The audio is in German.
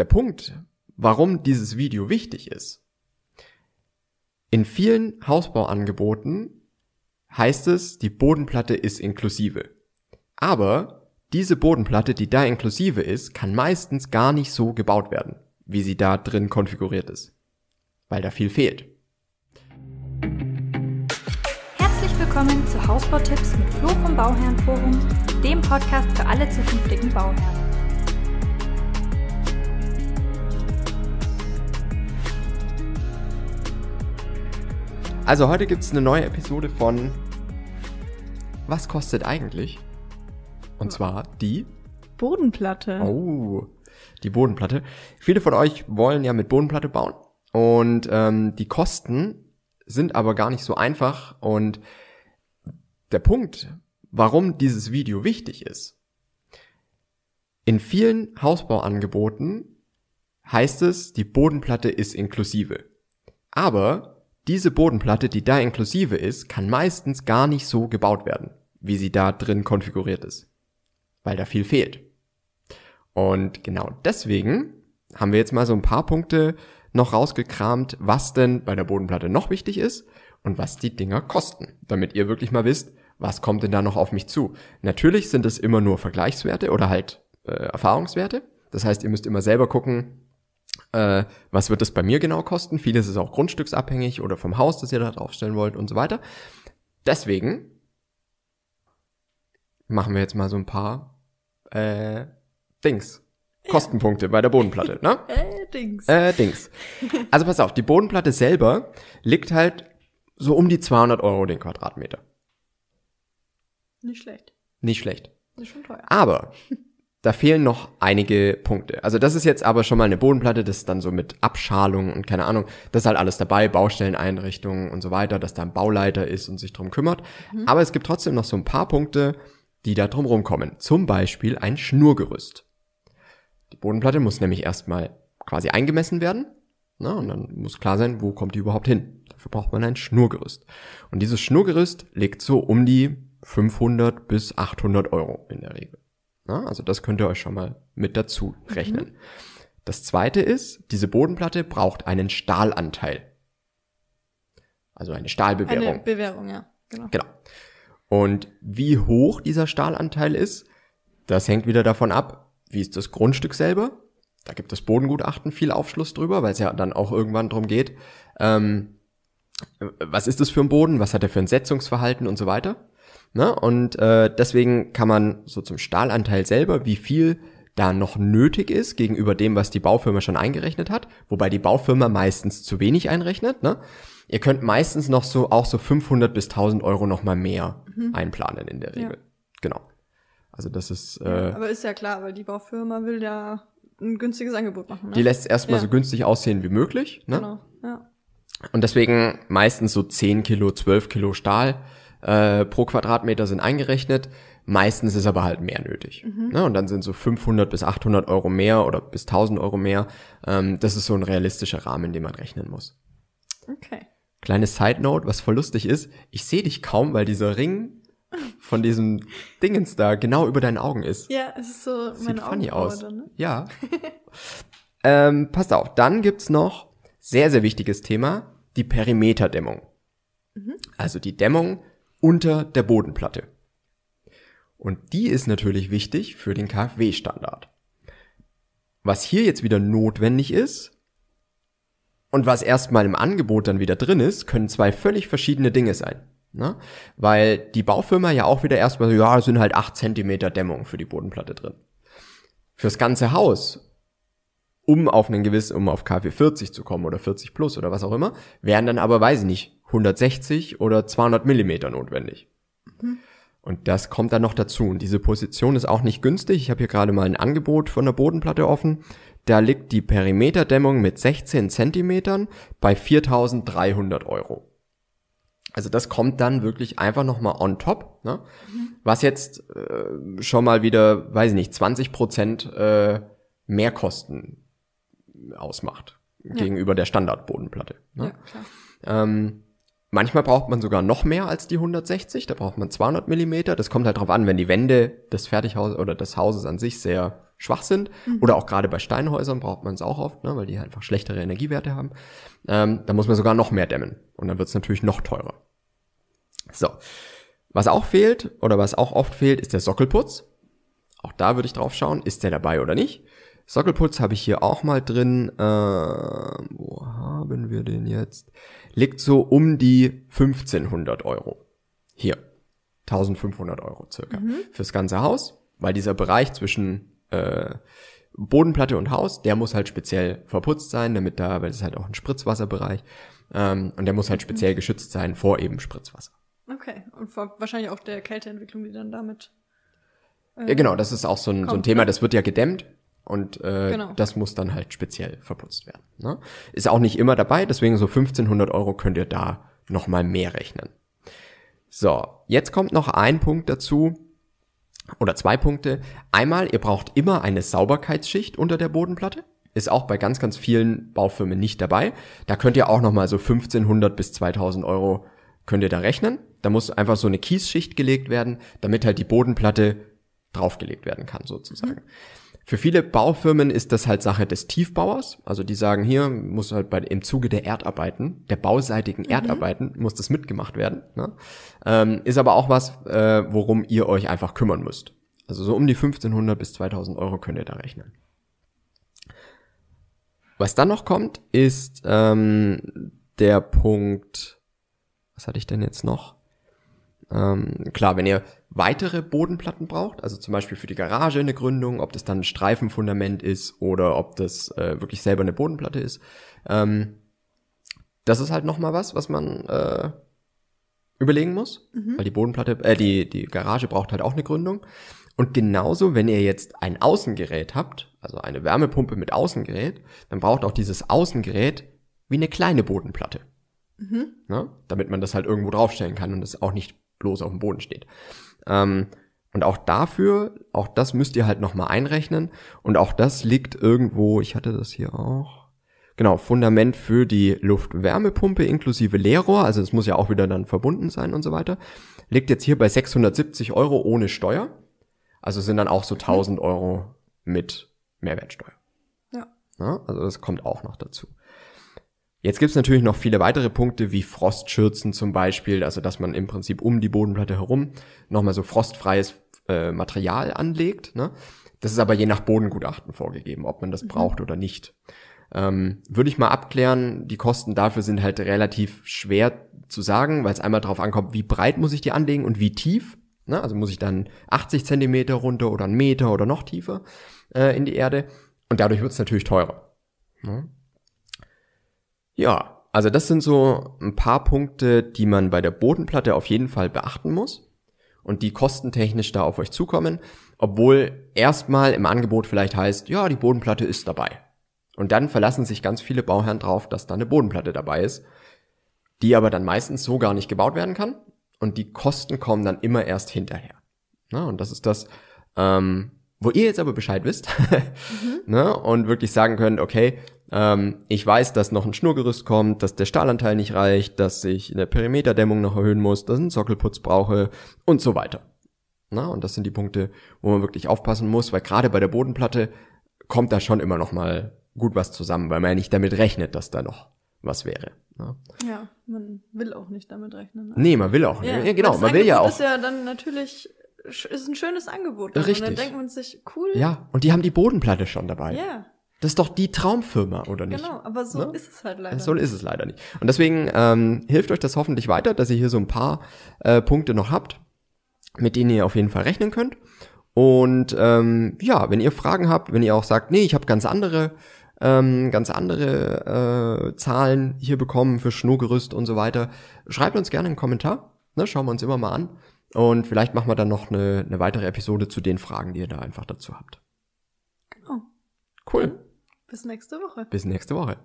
der Punkt, warum dieses Video wichtig ist. In vielen Hausbauangeboten heißt es, die Bodenplatte ist inklusive. Aber diese Bodenplatte, die da inklusive ist, kann meistens gar nicht so gebaut werden, wie sie da drin konfiguriert ist. Weil da viel fehlt. Herzlich willkommen zu Hausbautipps mit Flo vom Bauherrenforum, dem Podcast für alle zukünftigen Bauherren. Also heute gibt's eine neue Episode von Was kostet eigentlich? Und zwar die Bodenplatte. Oh, die Bodenplatte. Viele von euch wollen ja mit Bodenplatte bauen und ähm, die Kosten sind aber gar nicht so einfach und der Punkt, warum dieses Video wichtig ist. In vielen Hausbauangeboten heißt es, die Bodenplatte ist inklusive. Aber diese Bodenplatte, die da inklusive ist, kann meistens gar nicht so gebaut werden, wie sie da drin konfiguriert ist. Weil da viel fehlt. Und genau deswegen haben wir jetzt mal so ein paar Punkte noch rausgekramt, was denn bei der Bodenplatte noch wichtig ist und was die Dinger kosten, damit ihr wirklich mal wisst, was kommt denn da noch auf mich zu. Natürlich sind es immer nur Vergleichswerte oder halt äh, Erfahrungswerte. Das heißt, ihr müsst immer selber gucken, äh, was wird es bei mir genau kosten. Vieles ist auch grundstücksabhängig oder vom Haus, das ihr da draufstellen wollt und so weiter. Deswegen machen wir jetzt mal so ein paar äh, Dings. Kostenpunkte bei der Bodenplatte, ne? Äh, Dings. Äh, Dings. Also pass auf, die Bodenplatte selber liegt halt so um die 200 Euro den Quadratmeter. Nicht schlecht. Nicht schlecht. Das ist schon teuer. Aber da fehlen noch einige Punkte. Also das ist jetzt aber schon mal eine Bodenplatte, das ist dann so mit Abschalung und keine Ahnung, das ist halt alles dabei, Baustelleneinrichtungen und so weiter, dass da ein Bauleiter ist und sich drum kümmert. Aber es gibt trotzdem noch so ein paar Punkte, die da drum rumkommen. Zum Beispiel ein Schnurgerüst. Die Bodenplatte muss nämlich erstmal quasi eingemessen werden. Na, und dann muss klar sein, wo kommt die überhaupt hin. Dafür braucht man ein Schnurgerüst. Und dieses Schnurgerüst liegt so um die 500 bis 800 Euro in der Regel. Na, also das könnt ihr euch schon mal mit dazu rechnen. Das zweite ist, diese Bodenplatte braucht einen Stahlanteil. Also eine Stahlbewährung. Eine Bewährung, ja. Genau. Genau. Und wie hoch dieser Stahlanteil ist, das hängt wieder davon ab, wie ist das Grundstück selber. Da gibt das Bodengutachten viel Aufschluss drüber, weil es ja dann auch irgendwann drum geht, ähm, was ist das für ein Boden, was hat er für ein Setzungsverhalten und so weiter. Ne? Und äh, deswegen kann man so zum Stahlanteil selber, wie viel da noch nötig ist gegenüber dem, was die Baufirma schon eingerechnet hat, wobei die Baufirma meistens zu wenig einrechnet. Ne? Ihr könnt meistens noch so auch so 500 bis 1000 Euro noch mal mehr einplanen in der Ja. Regel. Genau. Also das ist, Ja, äh, aber ist ja klar, weil die Baufirma will ja ein günstiges Angebot machen. Ne? die lässt es erstmal Ja. so günstig aussehen wie möglich. Ne? Genau, ja. Und deswegen meistens so 10 Kilo, 12 Kilo Stahl äh, pro Quadratmeter sind eingerechnet. Meistens ist aber halt mehr nötig. Ne? Und dann sind so 500 bis 800 Euro mehr oder bis 1000 Euro mehr. Ähm, das ist so ein realistischer Rahmen, in dem man rechnen muss. Okay. Kleine Side Note, was voll lustig ist, ich sehe dich kaum, weil dieser Ring von diesem Dingens da genau über deinen Augen ist. Ja, es ist so Sieht meine funny Augenbraue aus. Ne? Ja. ähm, passt auf, dann gibt's noch sehr, sehr wichtiges Thema, die Perimeterdämmung. Also die Dämmung unter der Bodenplatte. Und die ist natürlich wichtig für den KfW-Standard. Was hier jetzt wieder notwendig ist und was erstmal im Angebot dann wieder drin ist, können zwei völlig verschiedene Dinge sein. Ne? Weil die Baufirma ja auch wieder erstmal so, ja, sind halt 8 Zentimeter Dämmung für die Bodenplatte drin. Fürs ganze Haus, um auf einen gewissen, um auf KfW 40 zu kommen oder 40 plus oder was auch immer, wären dann aber, weiß ich nicht, 160 oder 200 Millimeter notwendig. Und das kommt dann noch dazu. Und diese Position ist auch nicht günstig. Ich habe hier gerade mal ein Angebot von der Bodenplatte offen. Da liegt die Perimeterdämmung mit 16 Zentimetern bei 4.300 Euro. Also das kommt dann wirklich einfach nochmal on top, ne? was jetzt äh, schon mal wieder, weiß ich nicht, 20 Prozent äh, Mehrkosten ausmacht gegenüber der Standardbodenplatte. Ne? Ja, klar. Ähm, manchmal braucht man sogar noch mehr als die 160, da braucht man 200 Millimeter. Das kommt halt drauf an, wenn die Wände des Fertighauses oder des Hauses an sich sehr schwach sind. Mhm. Oder auch gerade bei Steinhäusern braucht man es auch oft, ne, weil die einfach schlechtere Energiewerte haben. Ähm, da muss man sogar noch mehr dämmen. Und dann wird es natürlich noch teurer. So. Was auch fehlt oder was auch oft fehlt, ist der Sockelputz. Auch da würde ich drauf schauen, ist der dabei oder nicht. Sockelputz habe ich hier auch mal drin. Äh, wo haben wir den jetzt? Liegt so um die 1500 Euro. Hier. 1500 Euro circa. Mhm. Fürs ganze Haus. Weil dieser Bereich zwischen äh, Bodenplatte und Haus, der muss halt speziell verputzt sein, damit da, weil es ist halt auch ein Spritzwasserbereich. Ähm, und der muss halt speziell geschützt sein vor eben Spritzwasser. Okay. Und vor wahrscheinlich auch der Kälteentwicklung, die dann damit. Äh, ja, genau, das ist auch so ein, kommt, so ein Thema, das wird ja gedämmt. Und äh, genau. das muss dann halt speziell verputzt werden. Ne? Ist auch nicht immer dabei, deswegen so 1500 Euro könnt ihr da nochmal mehr rechnen. So, jetzt kommt noch ein Punkt dazu, oder zwei Punkte. Einmal, ihr braucht immer eine Sauberkeitsschicht unter der Bodenplatte. Ist auch bei ganz, ganz vielen Baufirmen nicht dabei. Da könnt ihr auch nochmal so 1500 bis 2000 Euro könnt ihr da rechnen. Da muss einfach so eine Kiesschicht gelegt werden, damit halt die Bodenplatte draufgelegt werden kann, sozusagen. Mhm. Für viele Baufirmen ist das halt Sache des Tiefbauers. Also die sagen, hier muss halt bei, im Zuge der Erdarbeiten, der bauseitigen mhm. Erdarbeiten, muss das mitgemacht werden. Ne? Ähm, ist aber auch was, äh, worum ihr euch einfach kümmern müsst. Also so um die 1500 bis 2000 Euro könnt ihr da rechnen. Was dann noch kommt, ist ähm, der Punkt, was hatte ich denn jetzt noch? Ähm, klar, wenn ihr weitere Bodenplatten braucht, also zum Beispiel für die Garage eine Gründung, ob das dann ein Streifenfundament ist oder ob das äh, wirklich selber eine Bodenplatte ist. Ähm, das ist halt nochmal was, was man äh, überlegen muss, mhm. weil die Bodenplatte, äh, die, die Garage braucht halt auch eine Gründung. Und genauso, wenn ihr jetzt ein Außengerät habt, also eine Wärmepumpe mit Außengerät, dann braucht auch dieses Außengerät wie eine kleine Bodenplatte. Mhm. Ne? Damit man das halt irgendwo draufstellen kann und es auch nicht bloß auf dem Boden steht. Ähm, und auch dafür, auch das müsst ihr halt nochmal einrechnen. Und auch das liegt irgendwo, ich hatte das hier auch. Genau, Fundament für die Luftwärmepumpe inklusive Leerrohr, also es muss ja auch wieder dann verbunden sein und so weiter, liegt jetzt hier bei 670 Euro ohne Steuer. Also sind dann auch so 1000 Euro mit Mehrwertsteuer. Ja. ja also das kommt auch noch dazu. Jetzt gibt's natürlich noch viele weitere Punkte wie Frostschürzen zum Beispiel, also dass man im Prinzip um die Bodenplatte herum nochmal so frostfreies äh, Material anlegt. Ne? Das ist aber je nach Bodengutachten vorgegeben, ob man das mhm. braucht oder nicht. Ähm, Würde ich mal abklären, die Kosten dafür sind halt relativ schwer zu sagen, weil es einmal darauf ankommt, wie breit muss ich die anlegen und wie tief. Ne? Also muss ich dann 80 Zentimeter runter oder einen Meter oder noch tiefer äh, in die Erde. Und dadurch wird es natürlich teurer. Ne? Ja, also das sind so ein paar Punkte, die man bei der Bodenplatte auf jeden Fall beachten muss und die kostentechnisch da auf euch zukommen, obwohl erstmal im Angebot vielleicht heißt, ja, die Bodenplatte ist dabei. Und dann verlassen sich ganz viele Bauherren drauf, dass da eine Bodenplatte dabei ist, die aber dann meistens so gar nicht gebaut werden kann und die Kosten kommen dann immer erst hinterher. Na, und das ist das, ähm, wo ihr jetzt aber Bescheid wisst mhm. ne, und wirklich sagen könnt, okay, ähm, ich weiß, dass noch ein Schnurgerüst kommt, dass der Stahlanteil nicht reicht, dass ich eine Perimeterdämmung noch erhöhen muss, dass ich einen Sockelputz brauche und so weiter. Na, und das sind die Punkte, wo man wirklich aufpassen muss, weil gerade bei der Bodenplatte kommt da schon immer noch mal gut was zusammen, weil man ja nicht damit rechnet, dass da noch was wäre. Ne? Ja, man will auch nicht damit rechnen. Ne? Nee, man will auch nicht. Ja, ja genau, man will ja auch. Das ist ja dann natürlich ist ein schönes Angebot. Richtig. Und dann denkt man sich, cool. Ja, und die haben die Bodenplatte schon dabei. Ja. Das ist doch die Traumfirma, oder nicht? Genau, aber so ne? ist es halt leider. So ist es leider nicht. Und deswegen ähm, hilft euch das hoffentlich weiter, dass ihr hier so ein paar äh, Punkte noch habt, mit denen ihr auf jeden Fall rechnen könnt. Und ähm, ja, wenn ihr Fragen habt, wenn ihr auch sagt, nee, ich habe ganz andere, ähm, ganz andere äh, Zahlen hier bekommen für Schnurgerüst und so weiter, schreibt uns gerne einen Kommentar. Ne, schauen wir uns immer mal an. Und vielleicht machen wir dann noch eine, eine weitere Episode zu den Fragen, die ihr da einfach dazu habt. Genau. Cool. Bis nächste Woche. Bis nächste Woche.